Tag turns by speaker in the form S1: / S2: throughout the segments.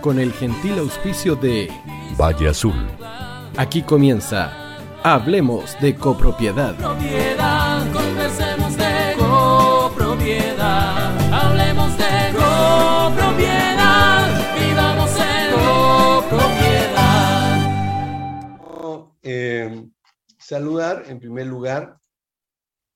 S1: con el gentil auspicio de
S2: Valle Azul.
S1: Aquí comienza Hablemos de copropiedad.
S3: Propiedad, conversemos de copropiedad. Hablemos de copropiedad. Vivamos en copropiedad.
S4: Eh, saludar en primer lugar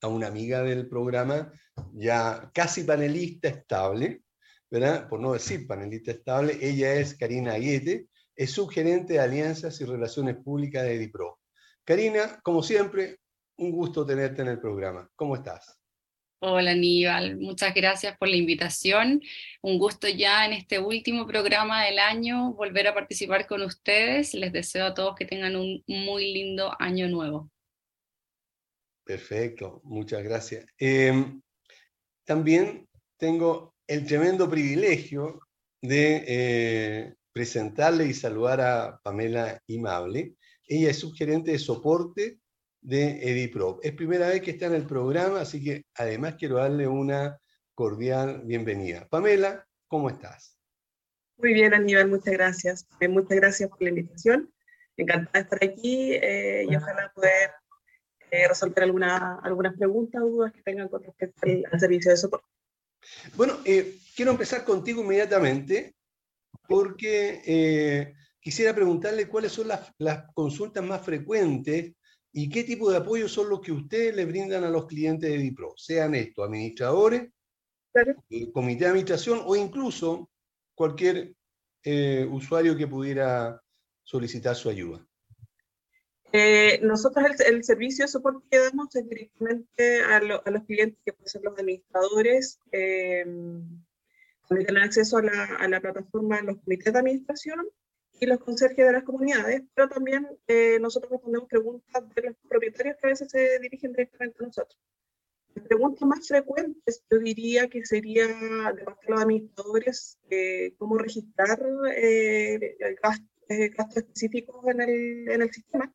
S4: a una amiga del programa, ya casi panelista estable, ¿verdad? Por no decir panelista estable, ella es Karina Aguete, es subgerente de Alianzas y Relaciones Públicas de Edipro. Karina, como siempre, un gusto tenerte en el programa. ¿Cómo estás?
S5: Hola Aníbal, muchas gracias por la invitación. Un gusto ya en este último programa del año volver a participar con ustedes. Les deseo a todos que tengan un muy lindo año nuevo.
S4: Perfecto, muchas gracias. Eh, también tengo el tremendo privilegio de eh, presentarle y saludar a Pamela Imable. Ella es subgerente de soporte de Edipro. Es primera vez que está en el programa, así que además quiero darle una cordial bienvenida. Pamela, ¿cómo estás?
S6: Muy bien, Aníbal, muchas gracias. Eh, muchas gracias por la invitación. Encantada de estar aquí eh, y ojalá poder resolver alguna, algunas preguntas o dudas que tengan con respecto al servicio de soporte.
S4: Bueno, eh, quiero empezar contigo inmediatamente porque eh, quisiera preguntarle cuáles son las, las consultas más frecuentes y qué tipo de apoyo son los que ustedes le brindan a los clientes de Dipro, sean estos administradores,
S6: Claro.
S4: el comité de administración o incluso cualquier eh, usuario que pudiera solicitar su ayuda.
S6: Eh, nosotros el, el servicio de soporte que damos es directamente a, lo- a los clientes que pueden ser los administradores, eh, también tienen acceso a la, a la plataforma los comités de administración y los conserjes de las comunidades, pero también eh, nosotros respondemos preguntas de los propietarios que a veces se dirigen directamente a nosotros. Las preguntas más frecuentes yo diría que sería de parte de los administradores eh, cómo registrar eh, gastos, gastos específicos en el, en el sistema.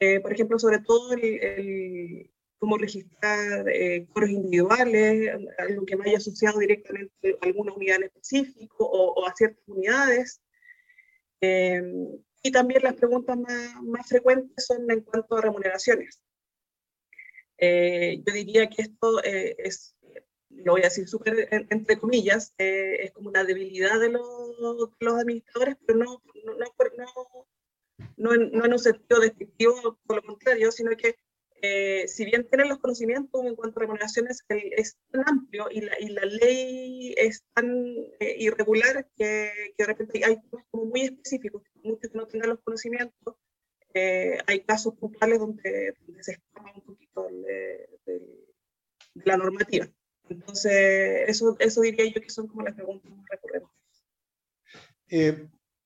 S6: Eh, por ejemplo, sobre todo el, el cómo registrar eh, coros individuales, algo que vaya asociado directamente a alguna unidad en específico o, o a ciertas unidades. Eh, y también las preguntas más, más frecuentes son en cuanto a remuneraciones. Eh, yo diría que esto eh, es, lo voy a decir súper en- entre comillas, eh, es como una debilidad de los, de los administradores, pero no, no, no, no, no en, un sentido despectivo, por lo contrario, sino que eh, si bien tienen los conocimientos en cuanto a remuneraciones, el- es tan amplio y la, ley es tan eh, irregular que, de repente hay temas como muy específicos, muchos que no tengan los conocimientos. eh, hay casos puntuales donde, se escapa un poquito de la normativa. Entonces, eso, eso diría yo que son como las preguntas más recurrentes.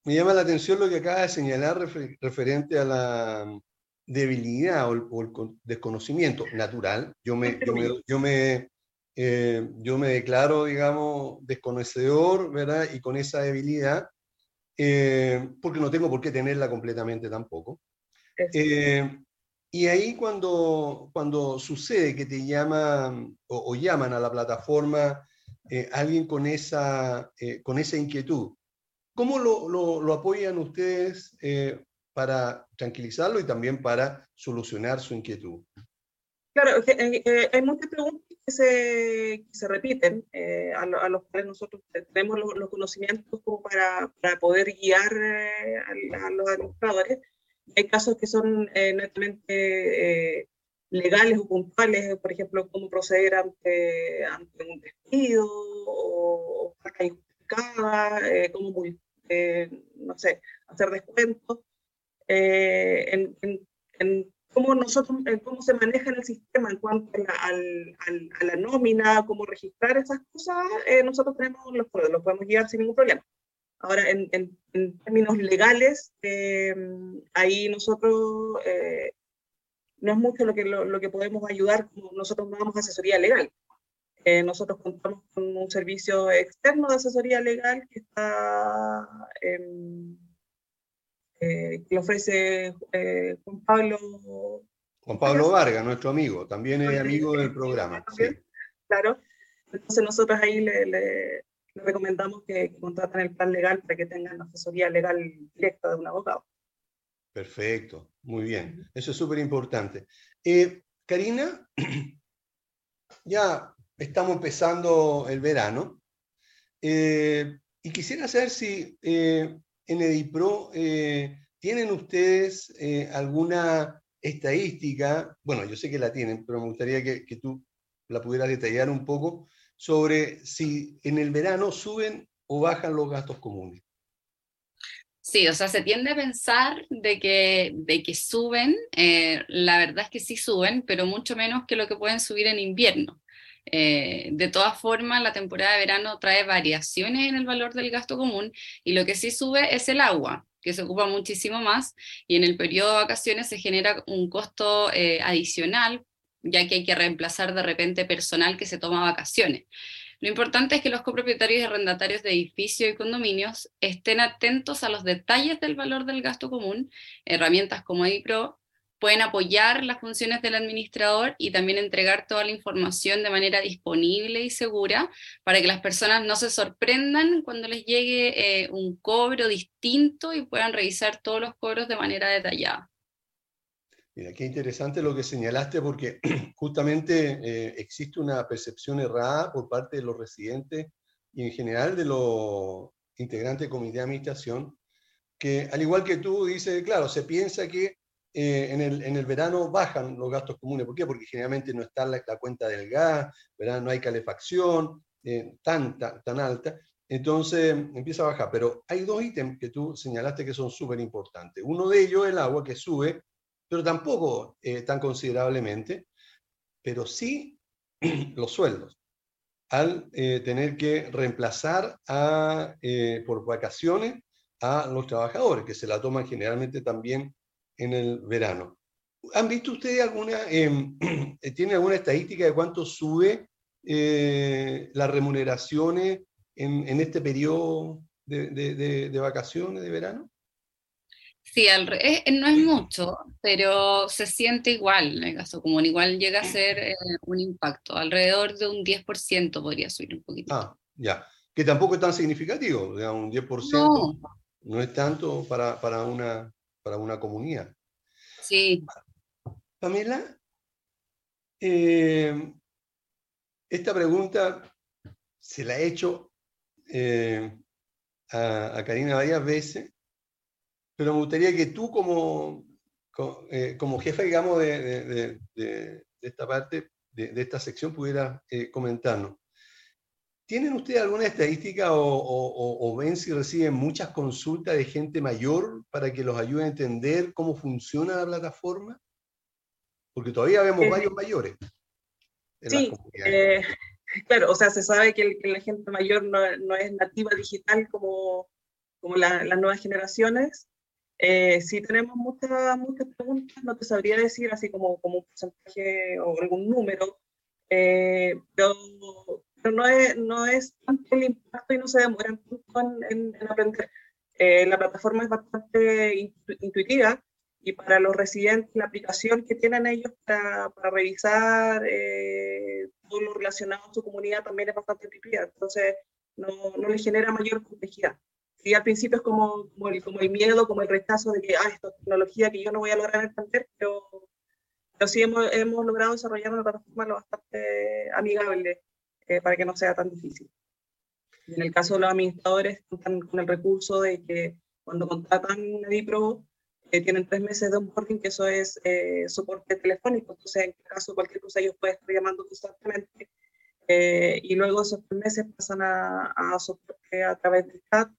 S4: Me llama la atención lo que acaba de señalar refer- referente a la debilidad o el, o el con- desconocimiento natural. Yo me, yo me, yo me, eh, yo me declaro, digamos, desconocedor, ¿verdad? Y con esa debilidad, eh, porque no tengo por qué tenerla completamente tampoco. Eh, y ahí cuando, cuando sucede que te llaman o, o llaman a la plataforma eh, alguien con esa, eh, con esa inquietud, ¿cómo lo, lo- lo apoyan ustedes eh, para tranquilizarlo y también para solucionar su inquietud?
S6: Claro, eh, hay muchas preguntas que se, que se repiten, eh, a, lo- a los cuales nosotros tenemos los, los conocimientos como para, para poder guiar eh, a, a los administradores. Hay casos que son eh, netamente eh, legales o puntuales, por ejemplo, cómo proceder ante, ante un despido o, o injustificada, eh, cómo, eh, no sé, hacer descuentos. Eh, en, en- en cómo nosotros, cómo se maneja en el sistema en cuanto a la, al- al- a la nómina, cómo registrar esas cosas, eh, nosotros tenemos los, los podemos guiar sin ningún problema. Ahora, en, en- en términos legales, eh, ahí nosotros eh, no es mucho lo que, lo, lo que podemos ayudar, nosotros no damos asesoría legal. Eh, nosotros contamos con un servicio externo de asesoría legal que está em, eh, que lo ofrece eh, Juan Pablo.
S4: Juan Pablo Vargas, nuestro amigo, también es amigo del programa. sí.
S6: Claro. Entonces nosotros ahí le, le, les recomendamos que contraten el plan legal para que tengan asesoría legal directa de un abogado.
S4: Perfecto, muy bien. Eso es súper importante. Eh, Karina, ya estamos empezando el verano eh, y quisiera saber si eh, en Edipro tienen ustedes alguna estadística, bueno, yo sé que la tienen, pero me gustaría que, que tú la pudieras detallar un poco sobre si en el verano suben o bajan los gastos comunes.
S5: Sí, o sea, se tiende a pensar de que, de que suben, eh, la verdad es que sí suben, pero mucho menos que lo que pueden subir en invierno. Eh, de todas formas, la temporada de verano trae variaciones en el valor del gasto común y lo que sí sube es el agua, que se ocupa muchísimo más y en el periodo de vacaciones se genera un costo eh, adicional, ya que hay que reemplazar de repente personal que se toma vacaciones. Lo importante es que los copropietarios y arrendatarios de edificios y condominios estén atentos a los detalles del valor del gasto común. Herramientas como EDIPRO pueden apoyar las funciones del administrador y también entregar toda la información de manera disponible y segura para que las personas no se sorprendan cuando les llegue eh, un cobro distinto y puedan revisar todos los cobros de manera detallada.
S4: Mira, qué interesante lo que señalaste porque justamente eh, existe una percepción errada por parte de los residentes y en general de los integrantes del comité de administración, que al igual que tú dices, claro, se piensa que eh, en, el, en, el, verano bajan los gastos comunes. ¿Por qué? Porque generalmente no está la, cuenta del gas, ¿verdad? no hay calefacción eh, tan, tan, tan alta. Entonces empieza a bajar. Pero hay dos ítems que tú señalaste que son súper importantes. Uno de ellos es el agua que sube pero tampoco eh, tan considerablemente, pero sí los sueldos, al eh, tener que reemplazar a, eh, por vacaciones a los trabajadores, que se la toman generalmente también en el verano. ¿Han visto ustedes alguna, em, tiene alguna estadística de cuánto sube las remuneraciones en, este periodo de vacaciones de verano?
S5: Sí, no es mucho, pero se siente igual en el gasto común, igual llega a ser eh, un impacto, alrededor de un 10% podría subir un poquito.
S4: Ah, ya, que tampoco es tan significativo, o sea, un 10% no, es tanto para, para, una, para una comunidad.
S5: Sí.
S4: Pamela, eh, esta pregunta se la he hecho eh, a, a Karina varias veces pero me gustaría que tú como, eh, como jefe, digamos, de, esta parte, de, esta sección, pudieras eh, comentarnos. ¿Tienen ustedes alguna estadística o, ven si reciben muchas consultas de gente mayor para que los ayude a entender cómo funciona la plataforma? Porque todavía vemos eh, varios mayores.
S6: sí, claro, o sea, se sabe que, la gente mayor no, es nativa digital como, como las nuevas generaciones, eh, si tenemos muchas, muchas preguntas, no te sabría decir así como, como un porcentaje o algún número, eh, pero, no, es, no es tanto el impacto y no se demora en, en, aprender. Eh, la plataforma es bastante intuitiva y para los residentes la aplicación que tienen ellos para, para revisar todo lo relacionado a su comunidad también es bastante intuitiva, entonces no, no les genera mayor complejidad y al principio es como, como, el, como el miedo, como el rechazo de que, ah, esto es tecnología que yo no voy a lograr entender, pero, pero sí hemos, hemos logrado desarrollar una plataforma lo bastante amigable eh, para que no sea tan difícil. en el caso de los administradores, cuentan con el recurso de que cuando contratan Edipro, eh, tienen tres meses de onboarding, que eso es eh, soporte telefónico, entonces en caso de cualquier cosa ellos pueden estar llamando constantemente, eh, y luego esos tres meses pasan a, a soporte a través del chat,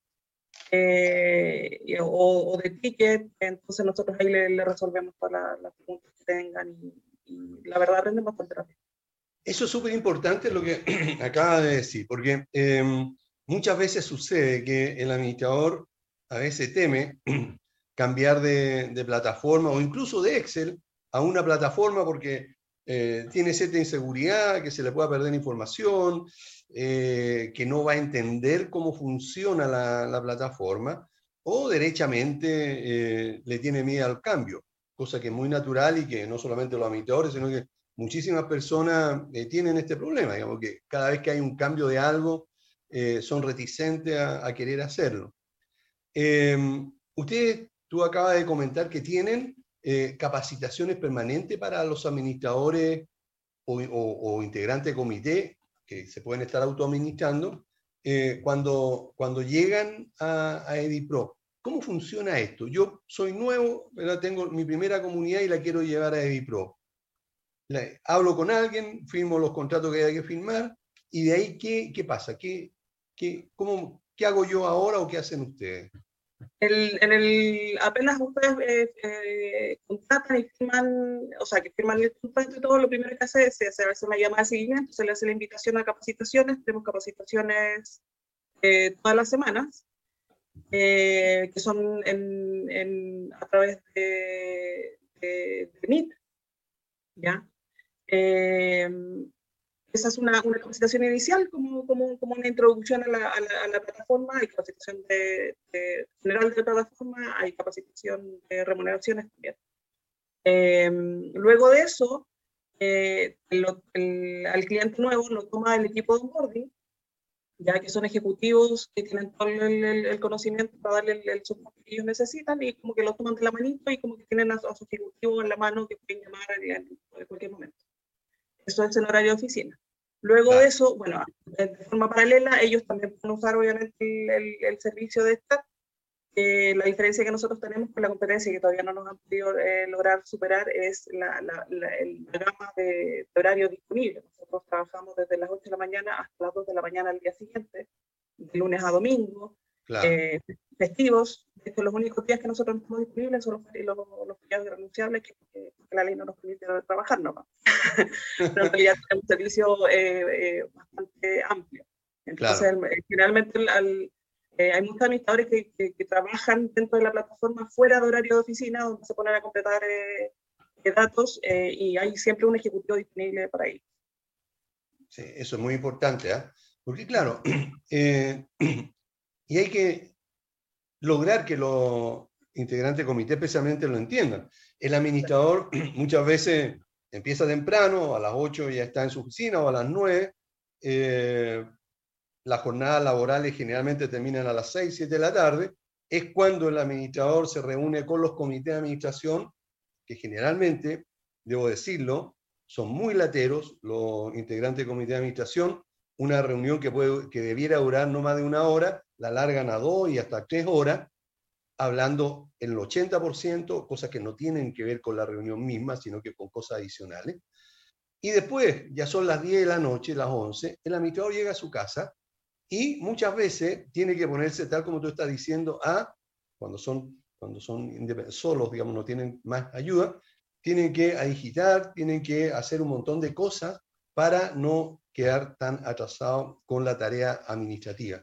S6: eh, o, de ticket, entonces nosotros ahí le, resolvemos todas las, preguntas que tengan y, la verdad aprendemos bastante rápido.
S4: Eso es súper importante lo que acaba de decir, porque em, muchas veces sucede que el administrador a veces teme cambiar de, plataforma o incluso de Excel a una plataforma porque eh, tiene cierta inseguridad, que se le pueda perder información, eh, que no va a entender cómo funciona la, plataforma, o derechamente eh, le tiene miedo al cambio, cosa que es muy natural y que no solamente los administradores, sino que muchísimas personas tienen este problema, digamos que cada vez que hay un cambio de algo, eh, son reticentes a, querer hacerlo. Eh, usted, tú acabas de comentar que tienen eh, capacitaciones permanentes para los administradores o, integrantes de comité que se pueden estar autoadministrando eh, cuando, cuando llegan a, a EDIPRO. ¿Cómo funciona esto? Yo soy nuevo, tengo mi primera comunidad y la quiero llevar a EDIPRO. Hablo con alguien, firmo los contratos que hay que firmar y de ahí, ¿qué, qué pasa? ¿Qué, qué, cómo, ¿Qué hago yo ahora o qué hacen ustedes?
S6: El- en el, apenas ustedes eh, eh, contratan y firman, o sea, que firman el contrato y todo, lo primero que hace es se hace una llamada de seguimiento, se le hace la invitación a capacitaciones, tenemos capacitaciones eh, todas las semanas, eh, que son en, en- a través de, de, de Meet, ¿ya? Eh, esa es una, una capacitación inicial, como, como, como una introducción a la, a la, a la plataforma, hay capacitación de, de- general de la plataforma, hay capacitación de remuneraciones también. Eh, luego de eso, eh, lo- el- al cliente nuevo lo toma el equipo de onboarding, ya que son ejecutivos que tienen todo el, el- el conocimiento para darle el, soporte que ellos necesitan y como que lo toman de la manito y como que tienen a, a su ejecutivo en la mano que pueden llamar en cualquier momento. Eso es en horario de oficina. Luego
S4: Claro.
S6: de eso, bueno, de, forma paralela, ellos también pueden usar obviamente el, el- el servicio de chat. Eh, la diferencia que nosotros tenemos con la competencia que todavía no nos han podido eh, lograr superar es la, la, la- el- la gama de, de horario disponible. Nosotros trabajamos desde las 8 de la mañana hasta las 2 de la mañana al día siguiente, de lunes a domingo,
S4: Claro,
S6: eh, festivos. De hecho, los únicos días que nosotros no estamos disponibles son los, los, los feriados irrenunciables, que, que- la ley no nos permite trabajar nomás. Pero en realidad tenemos un servicio eh, eh, bastante amplio. Entonces, el- eh, generalmente el- eh, hay muchos administradores que, que- que trabajan dentro de la plataforma fuera de horario de oficina, donde se ponen a completar eh, eh, datos y hay siempre un ejecutivo disponible para ello.
S4: sí, eso es muy importante, ¿ah? Porque claro, y hay que lograr que los integrantes del comité especialmente lo entiendan. El administrador muchas veces empieza temprano, a las 8 ya está en su oficina o a las 9. eh, las jornadas laborales generalmente terminan a las 6, 7 de la tarde. Es cuando el administrador se reúne con los comités de administración, que generalmente, debo decirlo, son muy lateros los integrantes del comité de administración. Una reunión que, puede, que debiera durar no más de una hora, la largan a dos y hasta tres horas, hablando el 80%, cosas que no tienen que ver con la reunión misma, sino que con cosas adicionales. Y después, ya son las 10 de la noche, las 11, el administrador llega a su casa y muchas veces tiene que ponerse, tal como tú estás diciendo, a, cuando son, cuando son solos, digamos, no tienen más ayuda, tienen que digitar, tienen que hacer un montón de cosas para no quedar tan atrasados con la tarea administrativa.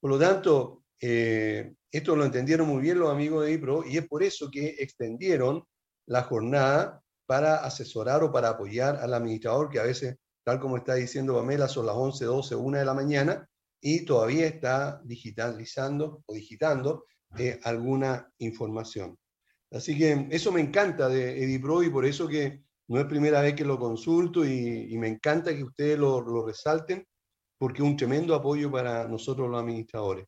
S4: Por lo tanto, eh, esto lo entendieron muy bien los amigos de IPRO y es por eso que extendieron la jornada para asesorar o para apoyar al administrador, que a veces, tal como está diciendo Pamela, son las 11, 12, 1 de la mañana y todavía está digitalizando o digitando eh, alguna información. Así que eso me encanta de EDIPRO y por eso que no es primera vez que lo consulto y, y me encanta que ustedes lo, lo resalten porque es un tremendo apoyo para nosotros los administradores.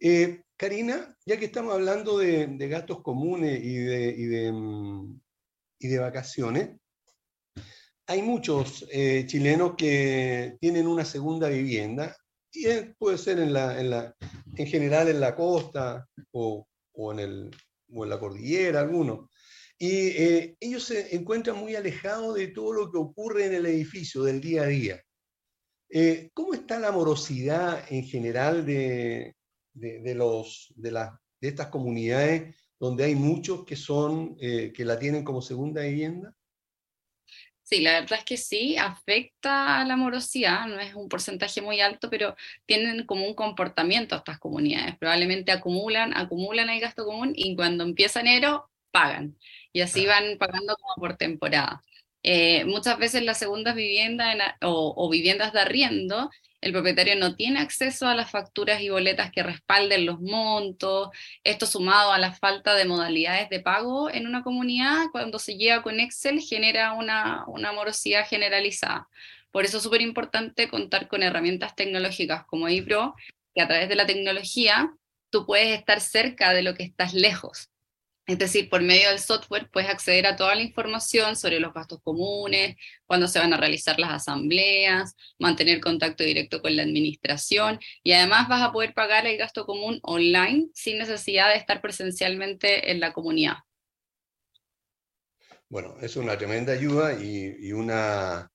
S4: Eh, Karina, ya que estamos hablando de, de gastos comunes y de, y de, mm, y de vacaciones, hay muchos eh, chilenos que tienen una segunda vivienda y puede ser en, la, en, la, en general en la costa o, o, en, el, o en la cordillera, algunos. Y eh, ellos se encuentran muy alejados de todo lo que ocurre en el edificio del día a día. Eh, ¿Cómo está la morosidad en general de, de, de los, de, la, de estas comunidades donde hay muchos que, son, eh, que la tienen como segunda vivienda?
S5: Sí, la verdad es que sí, afecta a la morosidad, no es un porcentaje muy alto, pero tienen como un comportamiento estas comunidades. Probablemente acumulan, acumulan el gasto común y cuando empieza enero pagan. Y así van pagando como por temporada. Eh, muchas veces las segundas viviendas o viviendas de arriendo, el propietario no tiene acceso a las facturas y boletas que respalden los montos. Esto sumado a la falta de modalidades de pago en una comunidad, cuando se llega con Excel genera una, una morosidad generalizada. Por eso es súper importante contar con herramientas tecnológicas como iPro, que a través de la tecnología tú puedes estar cerca de lo que estás lejos. Es decir, por medio del software puedes acceder a toda la información sobre los gastos comunes, cuándo se van a realizar las asambleas, mantener contacto directo con la administración y además vas a poder pagar el gasto común online sin necesidad de estar presencialmente en la comunidad.
S4: Bueno, es una tremenda ayuda y, una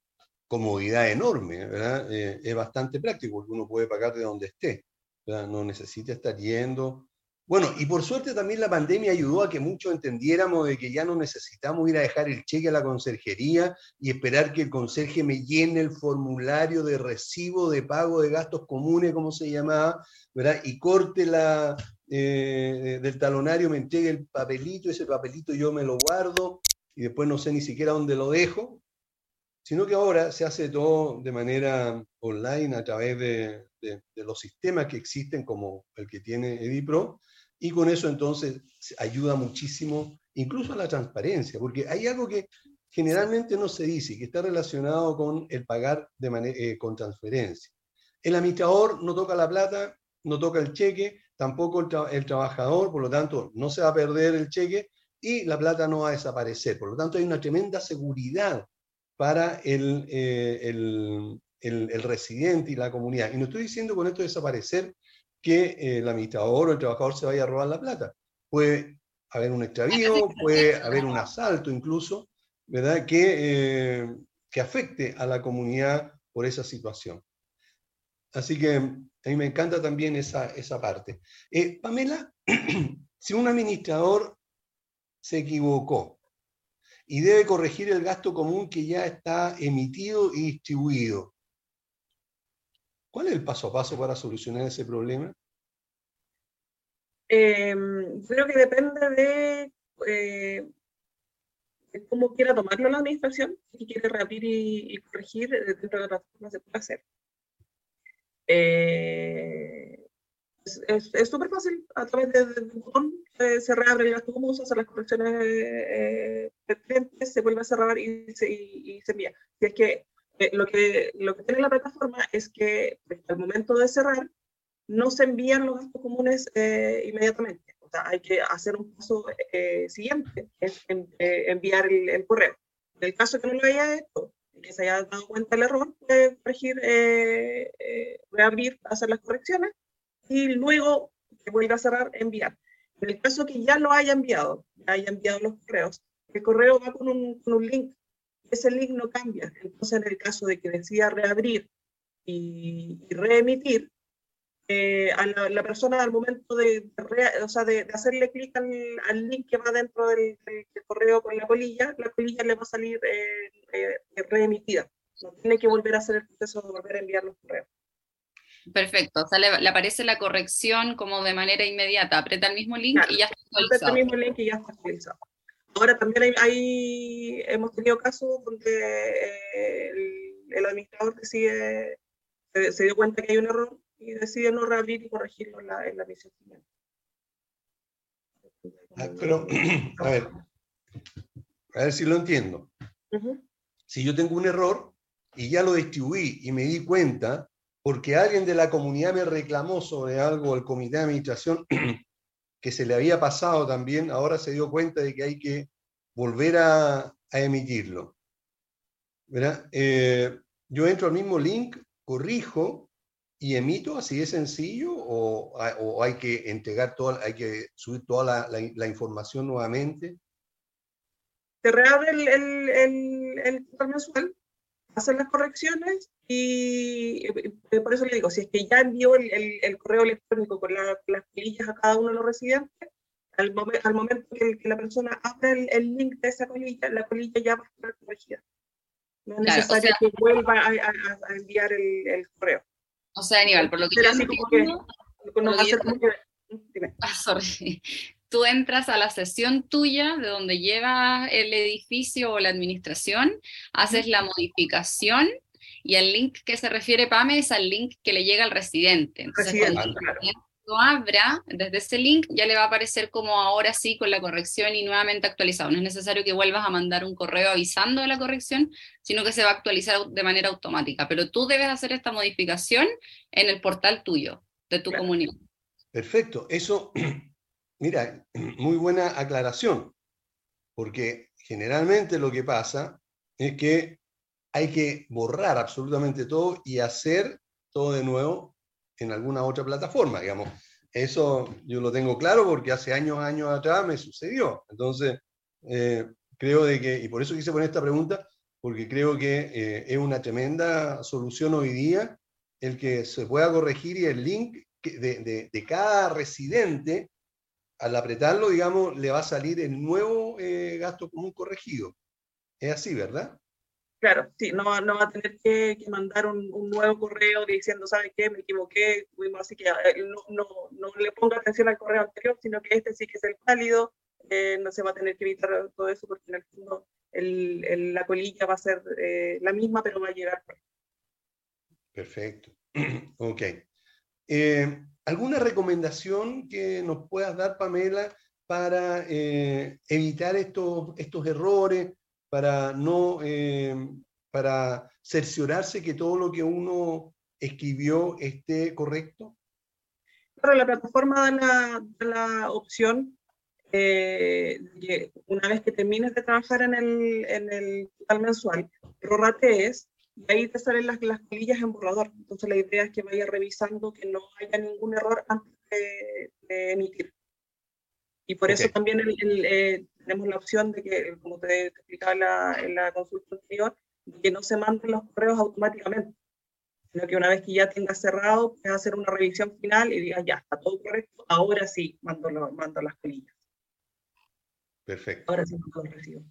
S4: comodidad enorme, ¿verdad? Eh, es bastante práctico porque uno puede pagar de donde esté. No necesita estar yendo bueno, y por suerte también la pandemia ayudó a que muchos entendiéramos de que ya no necesitamos ir a dejar el cheque a la conserjería y esperar que el conserje me llene el formulario de recibo de pago de gastos comunes, como se llamaba, ¿verdad? Y corte la, eh, del talonario, me entregue el papelito, ese papelito yo me lo guardo y después no sé ni siquiera dónde lo dejo, sino que ahora se hace todo de manera online a través de, de, de los sistemas que existen como el que tiene Edipro, y con eso entonces ayuda muchísimo, incluso a la transparencia, porque hay algo que generalmente no se dice, que está relacionado con el pagar de eh, con transferencia. El administrador no toca la plata, no toca el cheque, tampoco el, tra el, trabajador, por lo tanto no se va a perder el cheque y la plata no va a desaparecer. Por lo tanto hay una tremenda seguridad para el, eh, el, el residente y la comunidad. Y no estoy diciendo con esto desaparecer que eh, el administrador o el trabajador se vaya a robar la plata. Puede haber un extravío, puede haber un asalto incluso, ¿verdad? Que, eh, que afecte a la comunidad por esa situación. Así que a mí me encanta también esa, esa parte. Eh, Pamela, si un administrador se equivocó y debe corregir el gasto común que ya está emitido y distribuido, ¿Cuál es el paso a paso para solucionar ese problema?
S6: Eh, creo que depende de, eh, de, cómo quiera tomarlo la administración, si quiere reabrir y, corregir dentro de la plataforma se puede hacer. Eh, es súper fácil, a través de, de, botón eh, se reabre el gasto común, se hacen las correcciones eh, pertinentes, se vuelve a cerrar y se, y se envía. Si es que eh, lo, que, lo que tiene la plataforma es que pues, al momento de cerrar no se envían los gastos comunes eh, inmediatamente. O sea, hay que hacer un paso eh, siguiente, es en, eh, enviar el, el, correo. En el caso que no lo haya hecho, que se haya dado cuenta del error, puede corregir, eh, reabrir, hacer las correcciones y luego que vuelva a cerrar, enviar. En el caso que ya lo haya enviado, ya haya enviado los correos, el correo va con un, con un link ese link no cambia. Entonces, en el caso de que decida reabrir y, y reemitir, eh, a la, la, persona al momento de, de, re, o sea, de, de hacerle clic al, al, link que va dentro del, del, del, correo con la colilla, la colilla le va a salir eh, eh, reemitida. No tiene que volver a hacer el proceso de volver a enviar los correos.
S5: Perfecto, o sea, le, le, aparece la corrección como de manera inmediata, aprieta el mismo link claro, y ya está
S6: actualizado. Aprieta el mismo link y ya está actualizado. Ahora también hay, hay, hemos tenido casos donde eh, el, el, administrador decide, se, se, dio cuenta que hay un error y decide no reabrir y corregirlo en la, en la misión siguiente.
S4: Ah, pero, a ver, a ver si lo entiendo. Uh -huh. Si yo tengo un error y ya lo distribuí y me di cuenta, porque alguien de la comunidad me reclamó sobre algo, el comité de administración, que se le había pasado también, ahora se dio cuenta de que hay que volver a, emitirlo. Eh, yo entro al mismo link, corrijo y emito, así de sencillo, o, hay que entregar toda, hay que subir toda la, información nuevamente.
S6: Se reabre el, el, el, el mensual, hacen las correcciones y por eso le digo, si es que ya envió el, el, el correo electrónico con la, las colillas a cada uno de los residentes, al, momen, al momento que, que, la persona abra el, link de esa colilla, la colilla ya va a estar corregida. No es claro, necesario o sea, que vuelva a, a, a enviar el, correo.
S5: O sea, Aníbal, por lo que yo entiendo, Ah, sorry. Tú entras a la sesión tuya de donde lleva el edificio o la administración, haces la modificación y el link que se refiere Pame es al link que le llega al residente. Entonces,
S6: residente, claro.
S5: lo abra desde ese link, ya le va a aparecer como ahora sí con la corrección y nuevamente actualizado. No es necesario que vuelvas a mandar un correo avisando de la corrección, sino que se va a actualizar de manera automática. Pero tú debes hacer esta modificación en el portal tuyo, de tu
S6: Claro.
S5: comunidad.
S4: Perfecto. Eso, mira, muy buena aclaración, porque generalmente lo que pasa es que hay que borrar absolutamente todo y hacer todo de nuevo en alguna otra plataforma, digamos. Eso yo lo tengo claro porque hace años, años atrás me sucedió. Entonces, eh, creo de que, y por eso quise poner esta pregunta, porque creo que eh, es una tremenda solución hoy día el que se pueda corregir y el link de- de cada residente, al apretarlo, digamos, le va a salir el nuevo eh, gasto común corregido. Es así, ¿verdad?
S6: Claro, sí, no, va- no va a tener que, que mandar un, un nuevo correo diciendo, ¿sabe qué? Me equivoqué, así que eh, no, no, no le ponga atención al correo anterior, sino que este sí que es el válido, eh, no se va a tener que evitar todo eso porque en el fondo el- el- la colilla va a ser eh, la misma, pero va a llegar.
S4: Perfecto. ok. Eh, ¿Alguna recomendación que nos puedas dar, Pamela, para eh, evitar estos, estos errores, para no, eh, para cerciorarse que todo lo que uno escribió esté correcto?
S6: Claro, la plataforma da la, da la opción eh, una vez que termines de trabajar en el, en el total mensual, prorratees y ahí te salen las, las colillas en borrador. Entonces la idea es que vayas revisando que no haya ningún error antes de, de emitir. Y por eso
S4: Ok.
S6: también el- el, eh, tenemos la opción de que, como te, te explicaba en la, en la consulta anterior, de que no se manden los correos automáticamente sino que una vez que ya tengas cerrado, puedes hacer una revisión final y digas, ya, está todo correcto, ahora sí mando, lo- mando las colillas,
S4: Perfecto.
S6: ahora sí mando los recibos.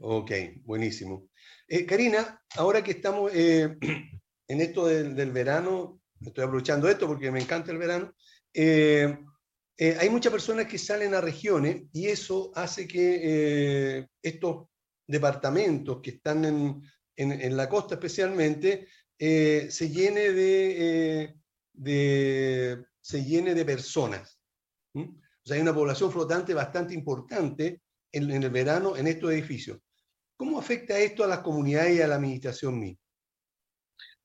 S4: Ok, buenísimo. Eh, Karina, ahora que estamos eh, en esto del, verano, estoy aprovechando esto porque me encanta el verano, eh, hay muchas personas que salen a regiones y eso hace que estos departamentos que están en, en- la costa especialmente se llene de, de- se llene de personas. O sea, hay una población flotante bastante importante en, en el verano en estos edificios. ¿Cómo afecta esto a las comunidades y a la administración misma?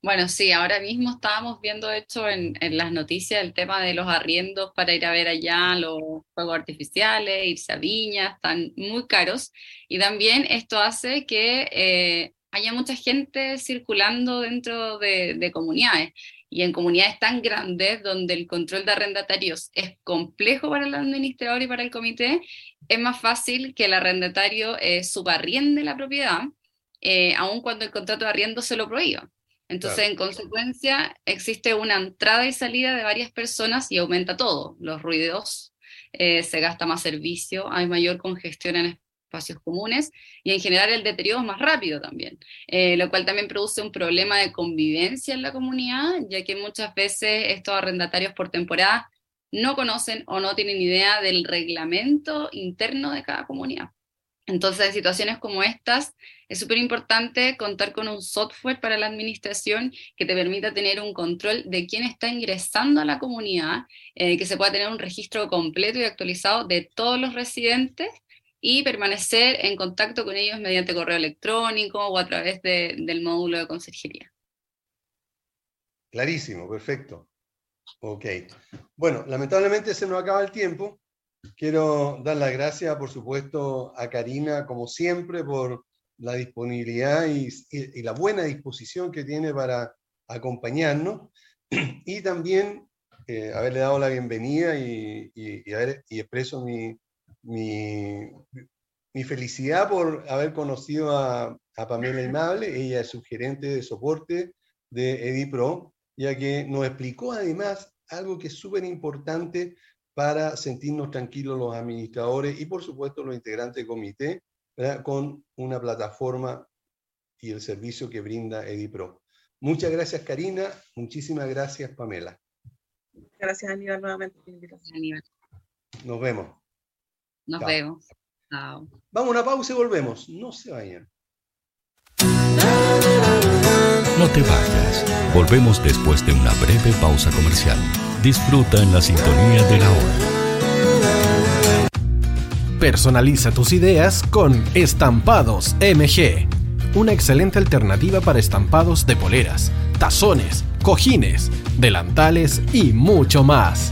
S5: Bueno, sí, ahora mismo estábamos viendo, de hecho, en, las noticias el tema de los arriendos para ir a ver allá los fuegos artificiales, irse a Viña, están muy caros. Y también esto hace que eh, haya mucha gente circulando dentro de, de comunidades. Y en comunidades tan grandes donde el control de arrendatarios es complejo para el administrador y para el comité, es más fácil que el arrendatario eh, subarriende la propiedad, eh, aun cuando el contrato de arriendo se lo prohíba. Entonces,
S4: Claro.
S5: en consecuencia, existe una entrada y salida de varias personas y aumenta todo, los ruidos, eh, se gasta más servicio, hay mayor congestión en espacios comunes y en general el deterioro es más rápido también, eh, lo cual también produce un problema de convivencia en la comunidad, ya que muchas veces estos arrendatarios por temporada no conocen o no tienen idea del reglamento interno de cada comunidad. Entonces, en situaciones como estas, es súper importante contar con un software para la administración que te permita tener un control de quién está ingresando a la comunidad, eh, que se pueda tener un registro completo y actualizado de todos los residentes y permanecer en contacto con ellos mediante correo electrónico o a través de- del módulo de consejería.
S4: Clarísimo, perfecto. Ok. Bueno, lamentablemente se nos acaba el tiempo. Quiero dar las gracias, por supuesto, a Karina, como siempre, por la disponibilidad y, la buena disposición que tiene para acompañarnos. Y también eh, haberle dado la bienvenida y, haber- expreso mi, mi, mi felicidad por haber conocido a, a Pamela Inmable. Ella es subgerente de soporte de EDIPRO, ya que nos explicó además algo que es súper importante para sentirnos tranquilos los administradores y por supuesto los integrantes del comité, ¿verdad? con una plataforma y el servicio que brinda EDIPRO. Muchas gracias Karina, muchísimas gracias Pamela.
S6: Gracias Aníbal nuevamente por la invitación.
S5: Aníbal,
S4: Nos vemos.
S5: Nos
S4: Chao.
S5: vemos. Chao.
S4: Vamos a una pausa y volvemos. No se vayan.
S2: No te vayas. Volvemos después de una breve pausa comercial. Disfruta en la sintonía de la hora.
S1: Personaliza tus ideas con Estampados MG. Una excelente alternativa para estampados de poleras, tazones, cojines, delantales y mucho más.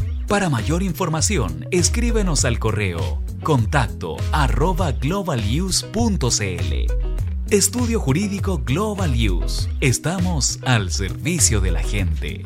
S7: Para mayor información, escríbenos al correo contacto arroba globaluse.cl. Estudio Jurídico Global Use. Estamos al servicio de la gente.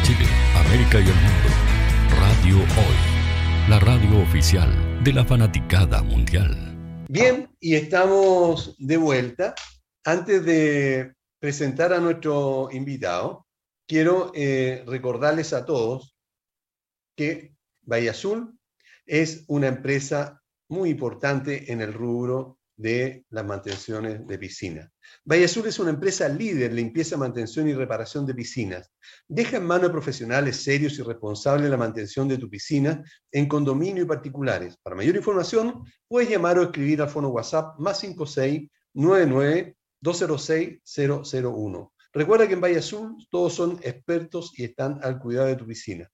S2: América y el mundo. Radio Hoy, la radio oficial de la fanaticada mundial.
S4: Bien, y estamos de vuelta. Antes de presentar a nuestro invitado, quiero eh, recordarles a todos que Valle Azul es una empresa muy importante en el rubro de las mantenciones de piscinas. Valle es una empresa líder en limpieza, mantención y reparación de piscinas. Deja en manos profesionales serios y responsables la mantención de tu piscina en condominio y particulares. Para mayor información, puedes llamar o escribir al fono WhatsApp más 5699 206 001. Recuerda que en Valle Azul todos son expertos y están al cuidado de tu piscina.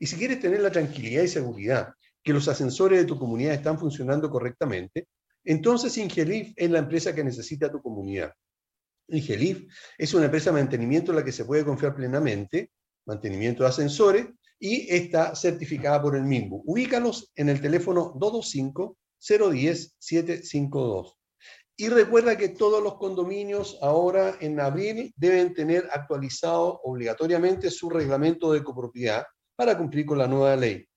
S4: Y si quieres tener la tranquilidad y seguridad que los ascensores de tu comunidad están funcionando correctamente, entonces Ingelif es la empresa que necesita tu comunidad. Ingelif es una empresa de mantenimiento en la que se puede confiar plenamente, mantenimiento de ascensores, y está certificada por el MIMBU. Ubícalos en el teléfono 225-010-752. Y recuerda que todos los condominios ahora en abril deben tener actualizado obligatoriamente su reglamento de copropiedad para cumplir con la nueva ley.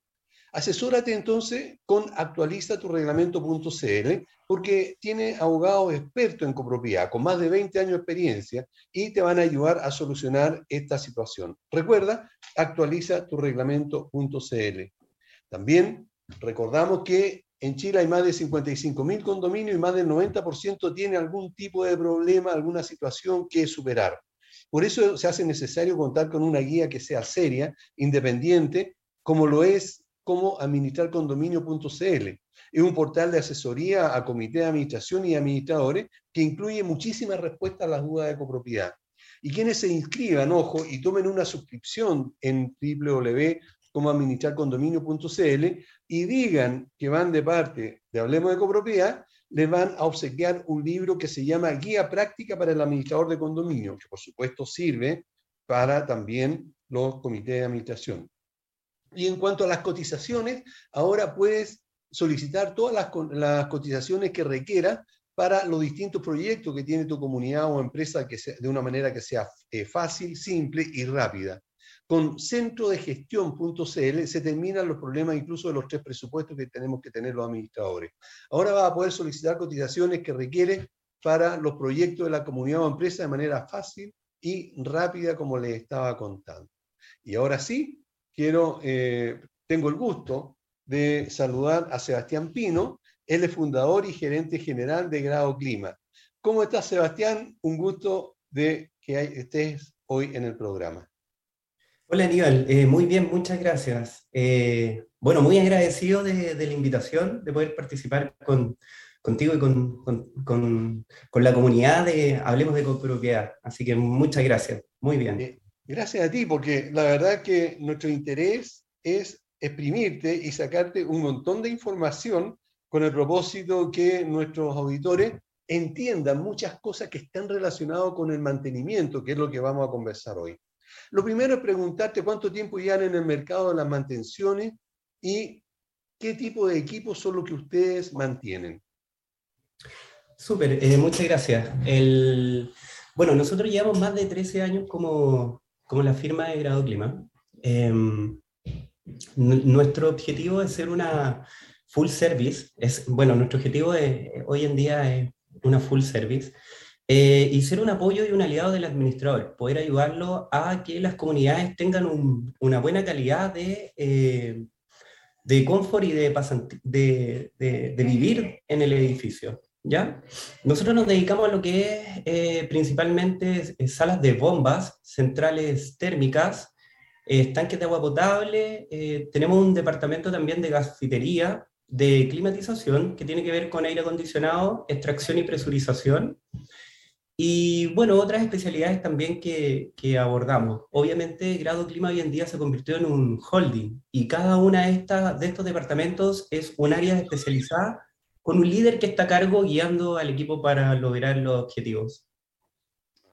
S4: Asesórate entonces con actualizatureglamento.cl porque tiene abogados expertos en copropiedad con más de 20 años de experiencia y te van a ayudar a solucionar esta situación. Recuerda, actualizatureglamento.cl. También recordamos que en Chile hay más de 55 mil condominios y más del 90% tiene algún tipo de problema, alguna situación que superar. Por eso se hace necesario contar con una guía que sea seria, independiente, como lo es como administrarcondominio.cl. Es un portal de asesoría a comité de administración y administradores que incluye muchísimas respuestas a las dudas de copropiedad. Y quienes se inscriban, ojo, y tomen una suscripción en www.comoadministrarcondominio.cl y digan que van de parte de Hablemos de Copropiedad, les van a obsequiar un libro que se llama Guía Práctica para el Administrador de Condominio, que por supuesto sirve para también los comités de administración. Y en cuanto a las cotizaciones, ahora puedes solicitar todas las, cotizaciones que requieras para los distintos proyectos que tiene tu comunidad o empresa de una manera que sea eh, fácil, simple y rápida. Con centro de gestión.cl se terminan los problemas incluso de los tres presupuestos que tenemos que tener los administradores. Ahora vas a poder solicitar cotizaciones que requiere para los proyectos de la comunidad o empresa de manera fácil y rápida como les estaba contando. Y ahora sí, quiero, eh, tengo el gusto de saludar a Sebastián Pino, él es fundador y gerente general de Grado Clima. ¿Cómo estás, Sebastián? Un gusto de que estés hoy en el programa.
S8: Hola, Aníbal. Eh, muy bien, muchas gracias. Eh, bueno, muy agradecido de, la invitación, de poder participar con, contigo y con, con, con, la comunidad de Hablemos de Copropiedad. Así que muchas gracias. Muy bien.
S4: Gracias a ti, porque la verdad que nuestro interés es exprimirte y sacarte un montón de información con el propósito que nuestros auditores entiendan muchas cosas que están relacionadas con el mantenimiento, que es lo que vamos a conversar hoy. Lo primero es preguntarte cuánto tiempo llevan en el mercado de las mantenciones y qué tipo de equipos son los que ustedes mantienen.
S8: Súper, eh, muchas gracias. Bueno, nosotros llevamos más de 13 años como, como la firma de Grado Clima. Em, nuestro objetivo es ser una full service, es, bueno, nuestro objetivo hoy en día es una full service, eh, y ser un apoyo y un aliado del administrador, poder ayudarlo a que las comunidades tengan una buena calidad de, eh, de confort y de, de, de, vivir en el edificio. ¿Ya? Nosotros nos dedicamos a lo que es eh, principalmente salas de bombas, centrales térmicas, eh, tanques de agua potable, eh, tenemos un departamento también de gasfitería, de climatización, que tiene que ver con aire acondicionado, extracción y presurización, y bueno, otras especialidades también que, que, abordamos. Obviamente, Grado Clima hoy en día se convirtió en un holding y cada una de, estas, de estos departamentos es un área especializada con un líder que está a cargo guiando al equipo para lograr los objetivos.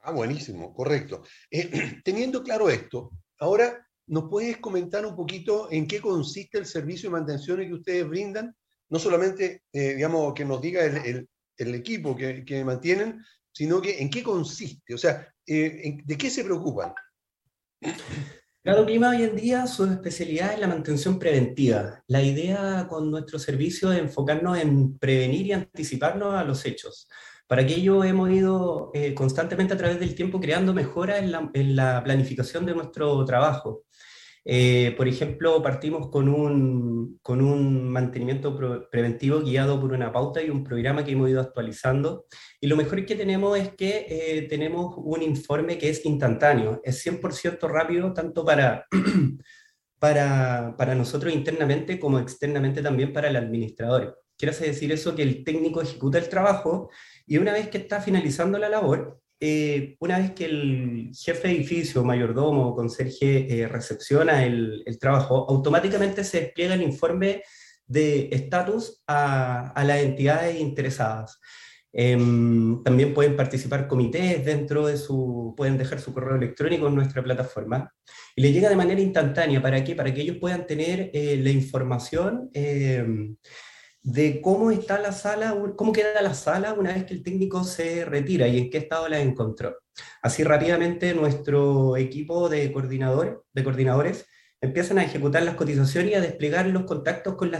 S4: Ah, buenísimo, correcto. Eh, teniendo claro esto, ahora nos puedes comentar un poquito en qué consiste el servicio de mantención que ustedes brindan, no solamente, eh, digamos, que nos diga el, el, equipo que, que, mantienen, sino que en qué consiste, o sea, eh, ¿de qué se preocupan?
S8: Grado Clima hoy en día su especialidad es la mantención preventiva. La idea con nuestro servicio es enfocarnos en prevenir y anticiparnos a los hechos. Para aquello hemos ido eh, constantemente a través del tiempo creando mejoras en la planificación de nuestro trabajo. Eh, por ejemplo, partimos con un, con un mantenimiento preventivo guiado por una pauta y un programa que hemos ido actualizando. Y lo mejor que tenemos es que eh, tenemos un informe que es instantáneo, es 100% rápido tanto para, para, para nosotros internamente como externamente también para el administrador. Quiero decir eso que el técnico ejecuta el trabajo y una vez que está finalizando la labor, eh, una vez que el jefe de edificio, mayordomo o conserje eh, recepciona el, trabajo, automáticamente se despliega el informe de estatus a, las entidades interesadas. Em, también pueden participar comités dentro de su, pueden dejar su correo electrónico en nuestra plataforma y le llega de manera instantánea. ¿Para qué? Para que ellos puedan tener eh, la información em, de cómo está la sala, cómo queda la sala una vez que el técnico se retira y en qué estado la encontró. Así rápidamente nuestro equipo de, coordinador, de coordinadores empiezan a ejecutar las cotizaciones y a desplegar los contactos con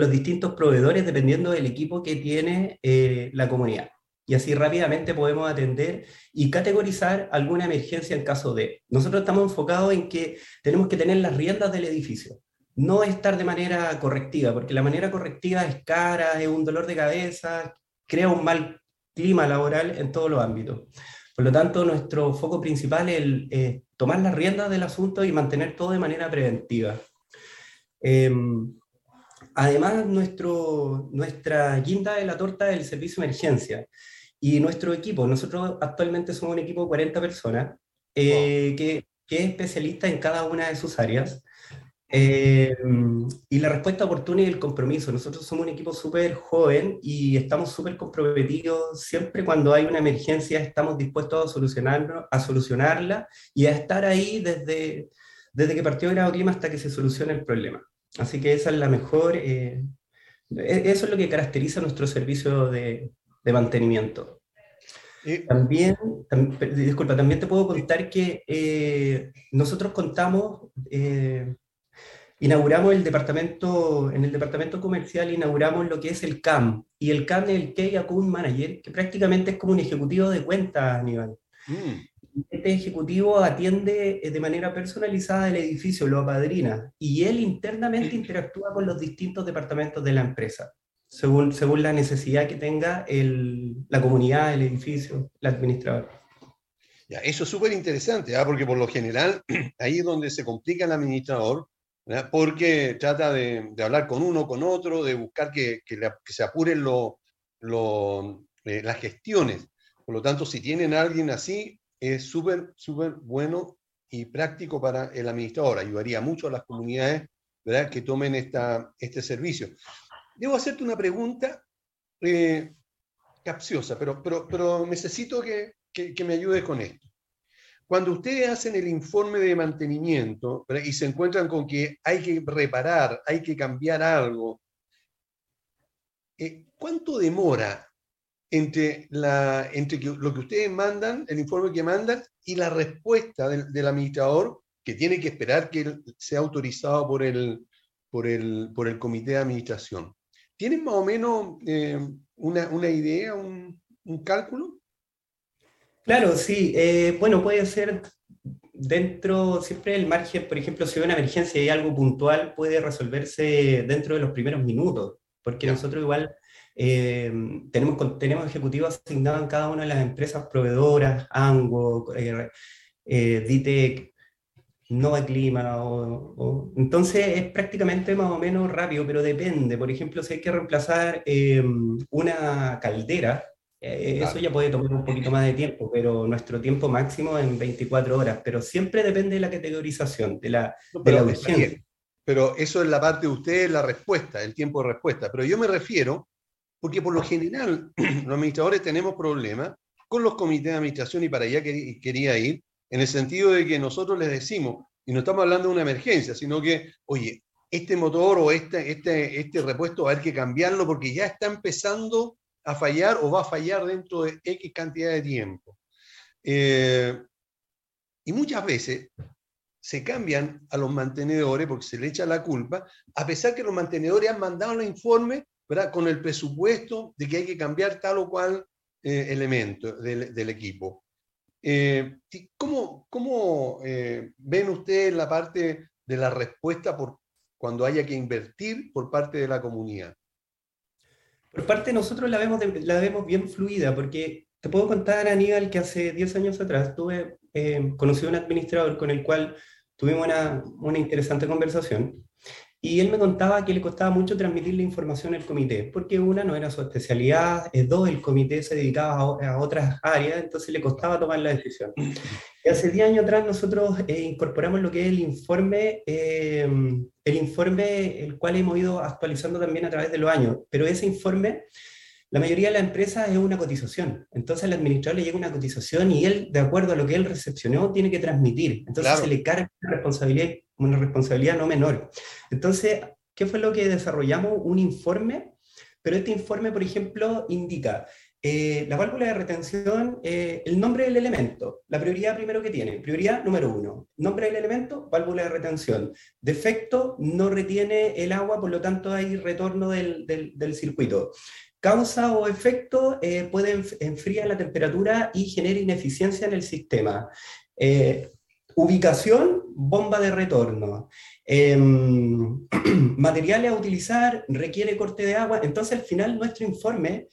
S8: los distintos proveedores dependiendo del equipo que tiene eh, la comunidad. Y así rápidamente podemos atender y categorizar alguna emergencia en caso de. Nosotros estamos enfocados en que tenemos que tener las riendas del edificio no estar de manera correctiva, porque la manera correctiva es cara, es un dolor de cabeza, crea un mal clima laboral en todos los ámbitos. Por lo tanto, nuestro foco principal es tomar las riendas del asunto y mantener todo de manera preventiva. Em, además, nuestro, nuestra guinda de la torta es el servicio de emergencia. Y nuestro equipo, nosotros actualmente somos un equipo de 40 personas, eh, que, que es especialista en cada una de sus áreas. Eh, y la respuesta oportuna y el compromiso. Nosotros somos un equipo súper joven y estamos súper comprometidos. Siempre cuando hay una emergencia estamos dispuestos a, solucionarlo, a solucionarla y a estar ahí desde, desde que partió el grado clima hasta que se solucione el problema. Así que esa es la mejor, eh, e-, eso es lo que caracteriza nuestro servicio de, de mantenimiento. También, disculpa, también te puedo contar que eh, nosotros contamos inauguramos el departamento, en el departamento comercial inauguramos lo que es el CAM, y el CAM es el Key Account Manager, que prácticamente es como un ejecutivo de cuentas, Aníbal. Mm. Este ejecutivo atiende eh, de manera personalizada el edificio, lo apadrina, y él internamente interactúa con los distintos departamentos de la empresa, según, según la necesidad que tenga el, la comunidad, el edificio, el administrador.
S4: Ya, eso es súper interesante, ¿ah? porque por lo general ahí es donde se complica el administrador, porque trata de, hablar con uno, con otro, de buscar que, se apuren eh, las gestiones. Por lo tanto, si tienen alguien así, es súper, súper bueno y práctico para el administrador. Ayudaría mucho a las comunidades que tomen este servicio. Debo hacerte una pregunta eh, capciosa, pero, pero, pero necesito que, que me ayudes con esto. Cuando ustedes hacen el informe de mantenimiento y se encuentran con que hay que reparar, hay que cambiar algo, eh, ¿cuánto demora entre, lo que ustedes mandan, el informe que mandan, y la respuesta del, administrador, que tiene que esperar que sea autorizado por el, por el, por comité de administración? ¿Tienen más o menos eh, una, idea, un, un cálculo?
S8: Claro, sí. Eh, bueno, puede ser dentro, siempre el margen, por ejemplo, si hay una emergencia y hay algo puntual, puede resolverse dentro de los primeros minutos, porque nosotros igual eh, tenemos, tenemos ejecutivos asignados en cada una de las empresas proveedoras, ANGO, eh, eh DITEC, Nova Clima, o, entonces es prácticamente más o menos rápido, pero depende. Por ejemplo, si hay que reemplazar una caldera, eh, eso ya puede tomar un poquito más de tiempo, pero nuestro tiempo máximo es en 24 horas, pero siempre depende de la categorización, de la,
S4: pero, Pero eso es la parte de ustedes, la respuesta, el tiempo de respuesta. Pero yo me refiero, porque por lo general los administradores tenemos problemas con los comités de administración y para allá quería ir, en el sentido de que nosotros les decimos, y no estamos hablando de una emergencia, sino que, oye, este motor o este, este, este repuesto hay que cambiarlo porque ya está empezando a fallar o va a fallar dentro de X cantidad de tiempo. Eh, y muchas veces se cambian a los mantenedores porque se le echa la culpa, a pesar que los mantenedores han mandado el informe con el presupuesto de que hay que cambiar tal o cual eh, elemento del, equipo. Eh, ¿Cómo, cómo eh, ven ustedes la parte de la respuesta por cuando haya que invertir por parte de la comunidad?
S8: Por parte de nosotros la vemos, la vemos bien fluida, porque te puedo contar, Aníbal, que hace 10 años atrás tuve, eh, conocí a un administrador con el cual tuvimos una, una interesante conversación y él me contaba que le costaba mucho transmitir la información al comité, porque una no era su especialidad, eh, dos, el comité se dedicaba a, otras áreas, entonces le costaba tomar la decisión. Hace 10 años atrás nosotros eh, incorporamos lo que es el informe, eh, el informe el cual hemos ido actualizando también a través de los años, pero ese informe la mayoría de las empresas es una cotización. Entonces al administrador le llega una cotización y él, de acuerdo a lo que él recepcionó, tiene que transmitir. Entonces se le carga una responsabilidad, una responsabilidad no menor. Entonces, ¿qué fue lo que desarrollamos? Un informe, pero este informe, por ejemplo, indica eh, la válvula de retención, eh, el nombre del elemento, la prioridad primero que tiene, prioridad número uno, nombre del elemento, válvula de retención, defecto, no retiene el agua, por lo tanto hay retorno del, del, circuito. Causa o efecto eh, puede enfriar la temperatura y genera ineficiencia en el sistema. Eh, ubicación, bomba de retorno. Em, materiales a utilizar, requiere corte de agua. Entonces, al final, nuestro informe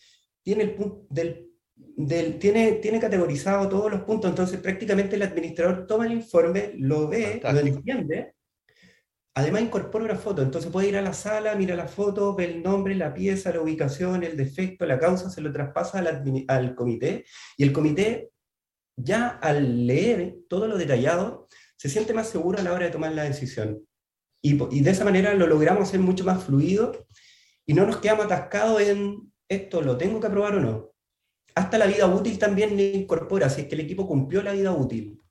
S8: tiene, el del, del, tiene, tiene categorizado todos los puntos. Entonces, prácticamente el administrador toma el informe, lo ve, lo entiende Además incorpora una foto, entonces puede ir a la sala, mira la foto, ve el nombre, la pieza, la ubicación, el defecto, la causa, se lo traspasa al, comité y el comité ya al leer todo lo detallado se siente más seguro a la hora de tomar la decisión. Y, y de esa manera lo logramos hacer mucho más fluido y no nos quedamos atascados en esto lo tengo que aprobar o no. Hasta la vida útil también le incorpora, si es que el equipo cumplió la vida útil.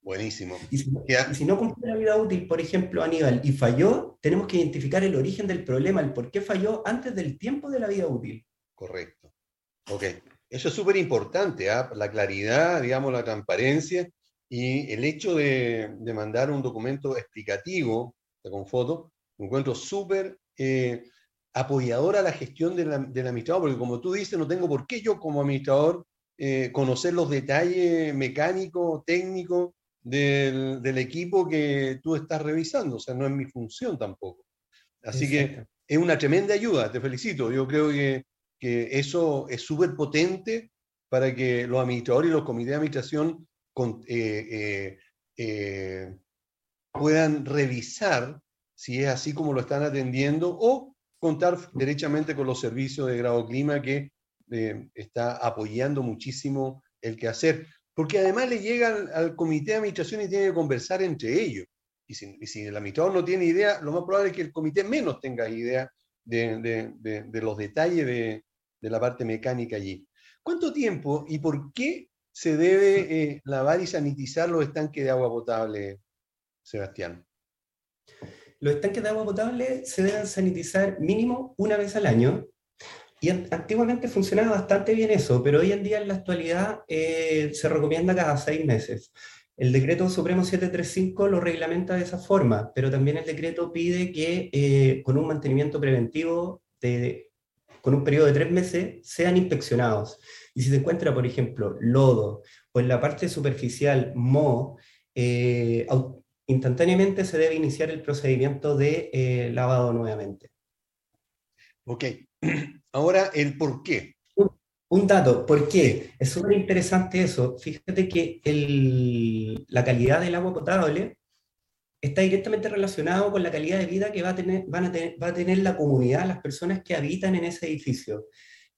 S4: Buenísimo.
S8: Y si, no cumple la vida útil, por ejemplo, Aníbal, y falló, tenemos que identificar el origen del problema, el por qué falló antes del tiempo de la vida útil.
S4: Correcto. Ok. Eso es súper importante, ¿ah? la claridad, digamos, la transparencia y el hecho de, mandar un documento explicativo con foto, encuentro súper eh, apoyador a la gestión del administrador, porque como tú dices, no tengo por qué yo como administrador eh, conocer los detalles mecánicos, técnicos del, equipo que tú estás revisando, o sea, no es mi función tampoco. Así que es una tremenda ayuda, te felicito. Yo creo que, eso es súper potente para que los administradores y los comités de administración eh, eh, eh, puedan revisar si es así como lo están atendiendo o contar derechamente con los servicios de grado clima que está apoyando muchísimo el quehacer porque además le llegan al comité de administración y tienen que conversar entre ellos. Y si, el administrador no tiene idea, lo más probable es que el comité menos tenga idea de, los detalles de, la parte mecánica allí. ¿Cuánto tiempo y por qué se debe eh, lavar y sanitizar los estanques de agua potable, Sebastián?
S8: Los estanques de agua potable se deben sanitizar mínimo una vez al año y antiguamente funcionaba bastante bien eso, pero hoy en día en la actualidad eh, se recomienda cada seis meses. El decreto Supremo 735 lo reglamenta de esa forma, pero también el decreto pide que eh, con un mantenimiento preventivo de, con un periodo de tres meses sean inspeccionados. Y si se encuentra, por ejemplo, lodo o en la parte superficial moho, eh, instantáneamente se debe iniciar el procedimiento de lavado nuevamente.
S4: Ok, Ahora, el por qué.
S8: Un, dato, ¿por qué? Es súper interesante eso. Fíjate que la calidad del agua potable está directamente relacionado con la calidad de vida que va a tener, van a tener, va a tener la comunidad, las personas que habitan en ese edificio.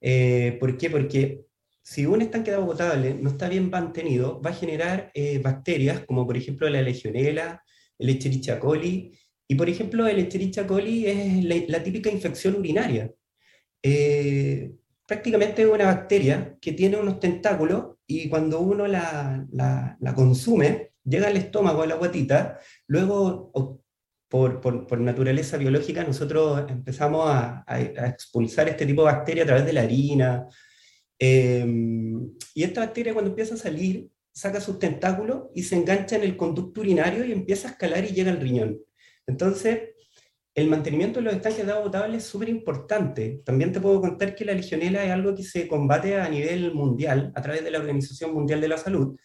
S8: Eh, ¿Por qué? Porque si un estanque de agua potable no está bien mantenido, va a generar eh, bacterias como por ejemplo la legionela, el Echerichia coli, y por ejemplo el Echerichia coli es la típica infección urinaria. Eh, prácticamente es una bacteria que tiene unos tentáculos y cuando uno la, la, consume, llega al estómago, a la guatita, luego por, por, naturaleza biológica nosotros empezamos a, a, expulsar este tipo de bacteria a través de la harina. Em, y esta bacteria cuando empieza a salir, saca sus tentáculos y se engancha en el conducto urinario y empieza a escalar y llega al riñón. Entonces, el mantenimiento de los estanques de agua potable es súper importante. También te puedo contar que la legionela es algo que se combate a nivel mundial a través de la Organización Mundial de la Salud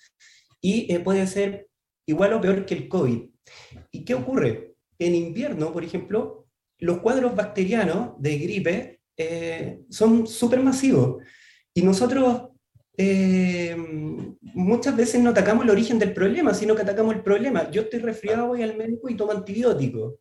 S8: y eh, puede ser igual o peor que el COVID. ¿Y qué ocurre? En invierno, por ejemplo, los cuadros bacterianos de gripe eh, son súper masivos y nosotros eh, muchas veces no atacamos el origen del problema, sino que atacamos el problema. Yo estoy resfriado, voy al médico y tomo antibióticos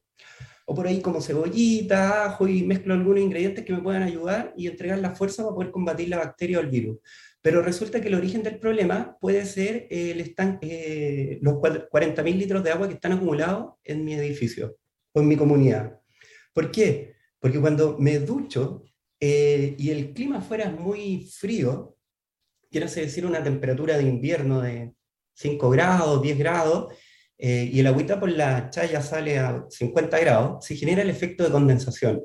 S8: o por ahí como cebollita, ajo y mezclo algunos ingredientes que me puedan ayudar y entregar la fuerza para poder combatir la bacteria o el virus. Pero resulta que el origen del problema puede ser el eh, los 40.000 litros de agua que están acumulados en mi edificio o en mi comunidad. ¿Por qué? Porque cuando me ducho eh, y el clima fuera muy frío, quiero decir una temperatura de invierno de 5 grados, 10 grados, eh, y el agüita por la chaya sale a 50 grados, se genera el efecto de condensación.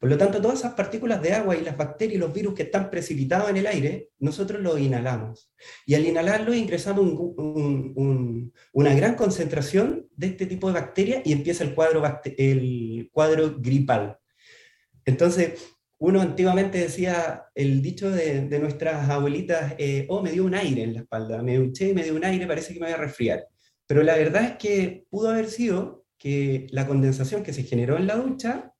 S8: Por lo tanto, todas esas partículas de agua y las bacterias y los virus que están precipitados en el aire, nosotros los inhalamos. Y al inhalarlo ingresamos una gran concentración de este tipo de bacterias y empieza el cuadro, el cuadro gripal. Entonces, uno antiguamente decía el dicho de, nuestras abuelitas, eh, oh, me dio un aire en la espalda, me duché y me dio un aire, parece que me voy a resfriar. Pero la verdad es que pudo haber sido que la condensación que se generó en la ducha,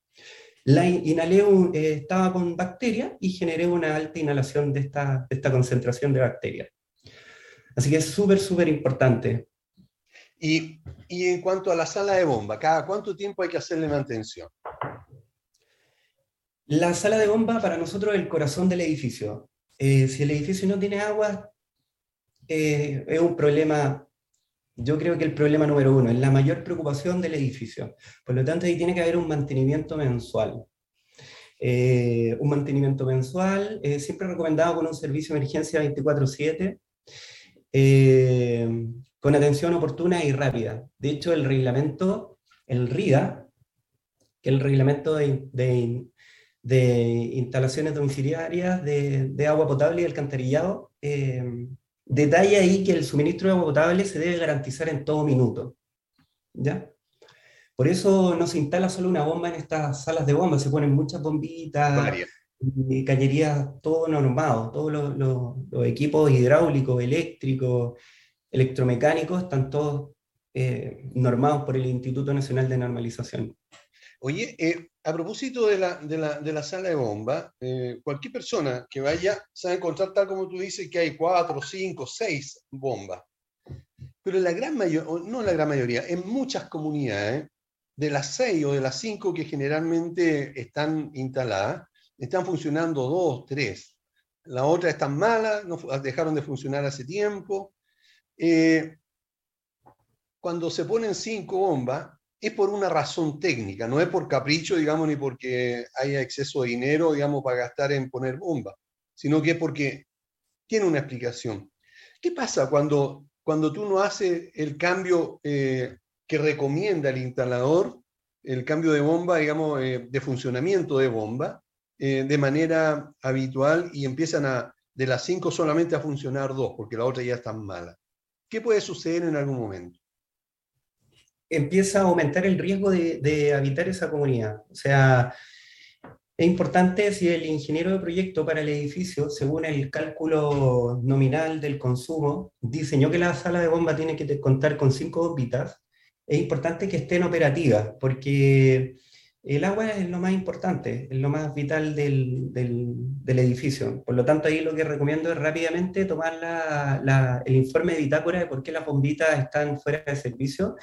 S8: la inhalé, eh, estaba con bacterias y generé una alta inhalación de esta, esta concentración de bacterias. Así que es súper, súper importante.
S4: Y, y en cuanto a la sala de bomba, ¿cada cuánto tiempo hay que hacerle mantención?
S8: La sala de bomba para nosotros es el corazón del edificio. Eh, si el edificio no tiene agua, eh, es un problema yo creo que el problema número uno es la mayor preocupación del edificio. Por lo tanto, ahí tiene que haber un mantenimiento mensual. Eh, un mantenimiento mensual, eh, siempre recomendado con un servicio de emergencia 24/7, eh, con atención oportuna y rápida. De hecho, el reglamento, el RIDA, que el reglamento de, instalaciones domiciliarias de, de, agua potable y alcantarillado, Detalle ahí que el suministro de agua potable se debe garantizar en todo minuto. ¿Ya? Por eso no se instala solo una bomba en estas salas de bomba, se ponen muchas bombitas, y cañerías, todo normado, todos los, equipos hidráulicos, eléctricos, electromecánicos, están todos eh, normados por el Instituto Nacional de Normalización.
S4: Oye, eh, a propósito de la, de, la, de la, sala de bomba, eh, cualquier persona que vaya se va a encontrar, tal como tú dices, que hay cuatro, cinco, seis bombas. Pero la gran mayoría, no la gran mayoría, en muchas comunidades, de las seis o de las cinco que generalmente están instaladas, están funcionando dos, tres. La otra están malas, no, dejaron de funcionar hace tiempo. Eh, cuando se ponen cinco bombas, es por una razón técnica, no es por capricho, digamos, ni porque haya exceso de dinero, digamos, para gastar en poner bombas, sino que es porque tiene una explicación. ¿Qué pasa cuando, cuando tú no haces el cambio eh, que recomienda el instalador, el cambio de bomba, digamos, eh, de funcionamiento de bomba, eh, de manera habitual y empiezan a, de las cinco solamente a funcionar dos, porque la otra ya está mala? ¿Qué puede suceder en algún momento?
S8: Empieza a aumentar el riesgo de, habitar esa comunidad. O sea, es importante si el ingeniero de proyecto para el edificio, según el cálculo nominal del consumo, diseñó que la sala de bomba tiene que contar con cinco bombitas, es importante que estén operativas, porque el agua es lo más importante, es lo más vital del, edificio. Por lo tanto, ahí lo que recomiendo es rápidamente tomar el informe de bitácora de por qué las bombitas están fuera de servicio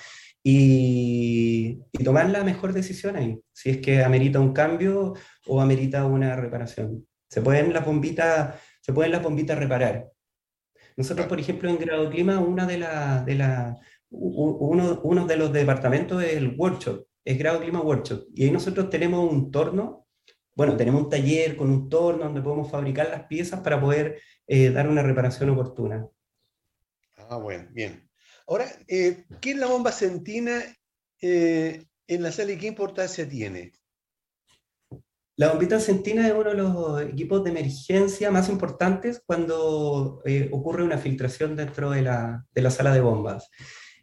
S8: y, tomar la mejor decisión ahí, si es que amerita un cambio o amerita una reparación. Se pueden las bombitas, se pueden las bombitas reparar. Nosotros, por ejemplo, en Grado Clima, una de la, de la, uno, uno de los departamentos es el workshop, es Grado Clima Workshop. Y ahí nosotros tenemos un torno, bueno, tenemos un taller con un torno donde podemos fabricar las piezas para poder eh, dar una reparación oportuna.
S4: Ah, bueno, bien. Ahora, eh, ¿qué es la bomba centina eh, en la sala y qué importancia tiene?
S8: La bombita Sentina es uno de los equipos de emergencia más importantes cuando eh, ocurre una filtración dentro de la, de la sala de bombas.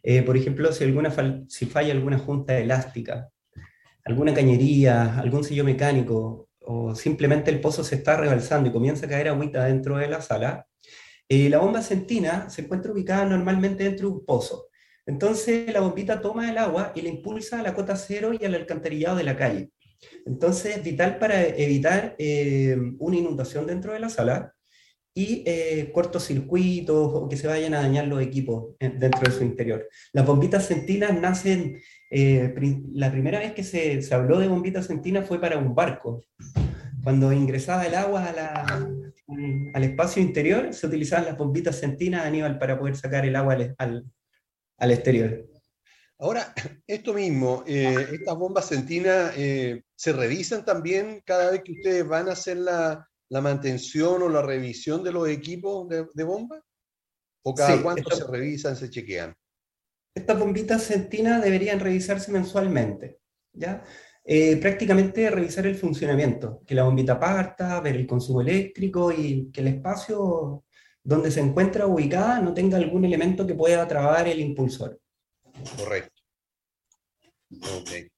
S8: Eh, por ejemplo, si, alguna si falla alguna junta elástica, alguna cañería, algún sello mecánico, o simplemente el pozo se está rebalsando y comienza a caer agüita dentro de la sala, eh, la bomba centina se encuentra ubicada normalmente dentro de un pozo. Entonces la bombita toma el agua y la impulsa a la cota cero y al alcantarillado de la calle. Entonces es vital para evitar eh, una inundación dentro de la sala y eh, cortocircuitos o que se vayan a dañar los equipos dentro de su interior. Las bombitas centinas nacen, eh, la primera vez que se, se, habló de bombitas centinas fue para un barco. Cuando ingresaba el agua a la, al espacio interior, se utilizaban las bombitas centinas, Aníbal, para poder sacar el agua al, al, al exterior.
S4: Ahora, esto mismo, eh, estas bombas centinas eh, se revisan también cada vez que ustedes van a hacer la, la mantención o la revisión de los equipos de, de bomba? ¿O cada cuánto se revisan, se chequean?
S8: Estas bombitas centinas deberían revisarse mensualmente, ¿ya? Eh, prácticamente revisar el funcionamiento, que la bombita parta, ver el consumo eléctrico y que el espacio donde se encuentra ubicada no tenga algún elemento que pueda trabar el impulsor.
S4: Correcto. Ok.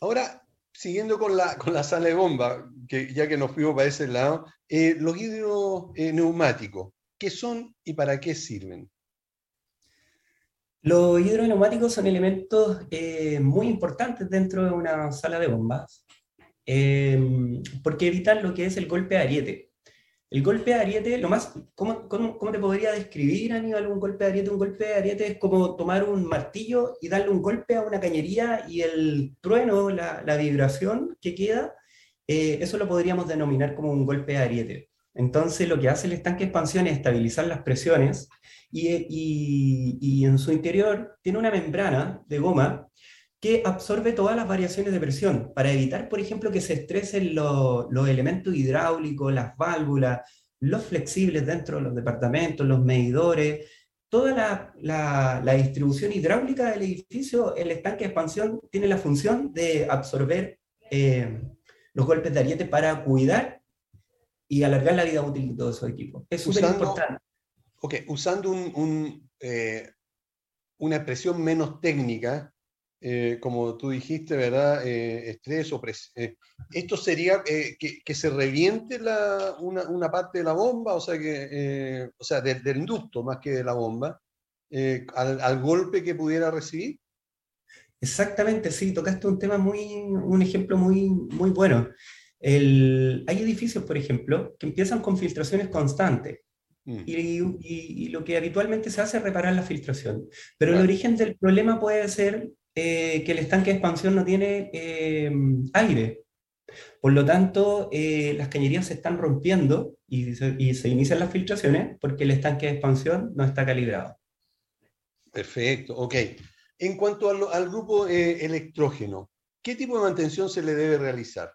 S4: Ahora, siguiendo con la, con la sala de bomba, que ya que nos fuimos para ese lado, eh, los hidroneumáticos, ¿qué son y para qué sirven?
S8: Los hidroneumáticos son elementos eh, muy importantes dentro de una sala de bombas, porque evitan lo que es el golpe de ariete. El golpe de ariete, lo más, ¿cómo, cómo, cómo te podría describir, Aníbal, un golpe de ariete? Un golpe de ariete es como tomar un martillo y darle un golpe a una cañería y el trueno, la, la vibración que queda, eh, eso lo podríamos denominar como un golpe de ariete. Entonces, lo que hace el estanque de expansión es estabilizar las presiones y, y, y en su interior tiene una membrana de goma que absorbe todas las variaciones de presión para evitar, por ejemplo, que se estresen los, elementos hidráulicos, las válvulas, los flexibles dentro de los departamentos, los medidores, toda la, distribución hidráulica del edificio, el estanque de expansión tiene la función de absorber eh, los golpes de ariete para cuidar y alargar la vida útil de todo su equipo. Es súper importante.
S4: Ok, usando eh, una expresión menos técnica, eh, como tú dijiste, ¿verdad? Eh, estrés o presión. Eh, ¿Esto sería que, se reviente la, una, parte de la bomba, o sea, que, o sea del, inducto más que de la bomba, al, golpe que pudiera recibir?
S8: Exactamente, sí, tocaste un tema muy, un ejemplo muy, muy bueno. El, hay edificios, por ejemplo, que empiezan con filtraciones constantes. Mm. Y, y, lo que habitualmente se hace es reparar la filtración. Pero el origen del problema puede ser eh, que el estanque de expansión no tiene eh, aire. Por lo tanto, eh, las cañerías se están rompiendo y se, y se, inician las filtraciones porque el estanque de expansión no está calibrado.
S4: Perfecto, ok. En cuanto al, al grupo electrógeno, ¿qué tipo de mantención se le debe realizar?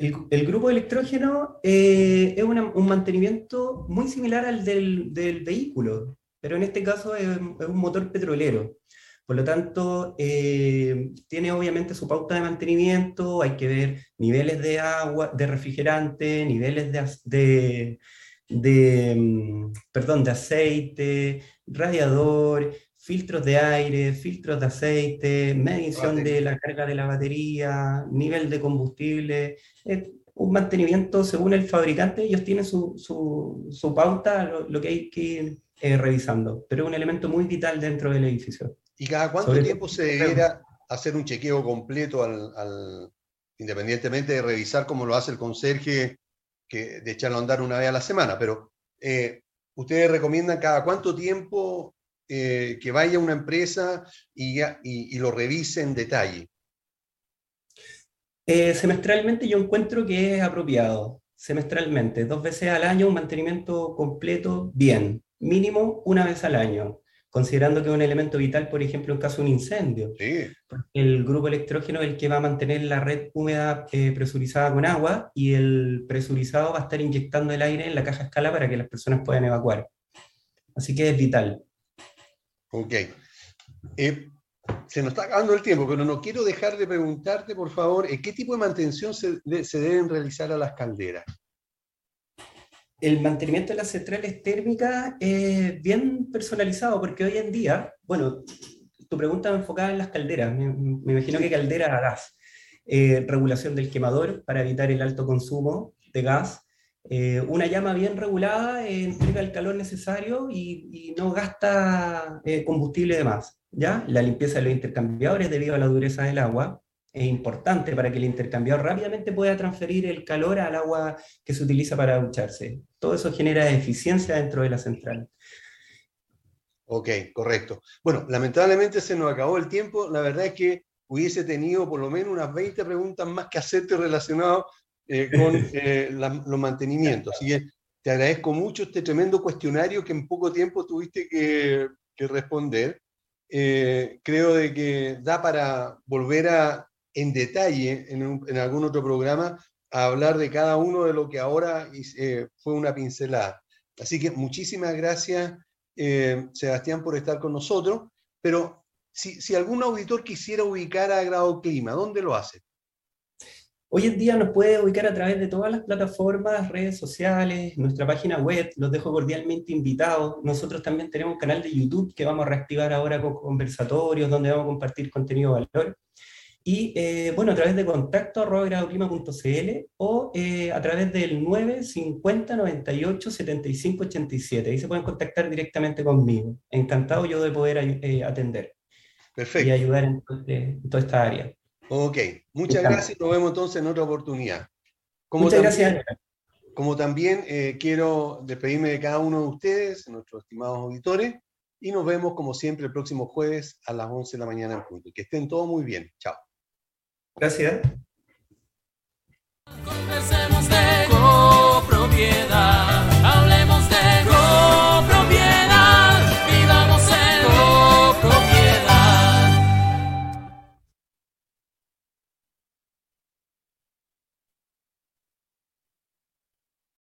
S8: El, grupo electrógeno es un mantenimiento muy similar al del, del, vehículo, pero en este caso es, un motor petrolero. Por lo tanto, eh, tiene obviamente su pauta de mantenimiento, hay que ver niveles de agua, de refrigerante, niveles de, de, mm, perdón, de aceite, radiador, filtros de aire, filtros de aceite, medición de la carga de la batería, nivel de combustible, un mantenimiento según el fabricante, ellos tienen su, su, pauta, lo, que hay que ir eh, revisando, pero es un elemento muy vital dentro del edificio.
S4: ¿Y cada cuánto tiempo se debiera hacer un chequeo completo, al, independientemente de revisar como lo hace el conserje, que, de echarlo a andar una vez a la semana? Pero eh, ustedes recomiendan cada cuánto tiempo eh, que vaya una empresa y, y, lo revise en detalle.
S8: Eh, semestralmente yo encuentro que es apropiado, semestralmente, dos veces al año, un mantenimiento completo, bien, mínimo una vez al año considerando que es un elemento vital, por ejemplo, en caso de un incendio. El grupo electrógeno es el que va a mantener la red húmeda eh, presurizada con agua y el presurizado va a estar inyectando el aire en la caja escala para que las personas puedan evacuar. Así que es vital.
S4: Ok. Eh, se nos está acabando el tiempo, pero no quiero dejar de preguntarte, por favor, ¿qué tipo de mantención se, se deben realizar a las calderas?
S8: el mantenimiento de las centrales térmicas es bien personalizado porque hoy en día, bueno, tu pregunta enfocada en las calderas, me, imagino que caldera a gas, eh, regulación del quemador para evitar el alto consumo de gas, eh, una llama bien regulada entrega el calor necesario y, no gasta eh, combustible de más. ¿ya? La limpieza de los intercambiadores debido a la dureza del agua, es importante para que el intercambiador rápidamente pueda transferir el calor al agua que se utiliza para ducharse. Todo eso genera eficiencia dentro de la central.
S4: Ok, correcto. Bueno, lamentablemente se nos acabó el tiempo. La verdad es que hubiese tenido por lo menos unas 20 preguntas más que hacerte relacionado eh, con eh, los mantenimientos. Así que te agradezco mucho este tremendo cuestionario que en poco tiempo tuviste que, responder. Eh, creo de que da para volver a en detalle en, algún otro programa a hablar de cada uno de lo que ahora fue una pincelada. Así que muchísimas gracias, Sebastián, por estar con nosotros. Pero si, si, algún auditor quisiera ubicar a Grado Clima, ¿dónde lo hace?
S8: Hoy en día nos puede ubicar a través de todas las plataformas, redes sociales, nuestra página web, los dejo cordialmente invitados. Nosotros también tenemos un canal de YouTube que vamos a reactivar ahora con conversatorios, donde vamos a compartir contenido de valor. Y eh, bueno, a través de contacto gradoclima.cl o eh, a través del 950 98 75 87. Ahí se pueden contactar directamente conmigo. Encantado yo de poder eh, atender.
S4: Perfecto.
S8: Y ayudar en, toda esta área.
S4: Ok, muchas gracias. Nos vemos entonces en otra oportunidad.
S8: Como muchas gracias.
S4: Como también quiero despedirme de cada uno de ustedes, nuestros estimados auditores, y nos vemos como siempre el próximo jueves a las 11 de la mañana en punto. Que estén todos muy bien. Chao.
S8: Gracias.
S3: Conversemos de copropiedad.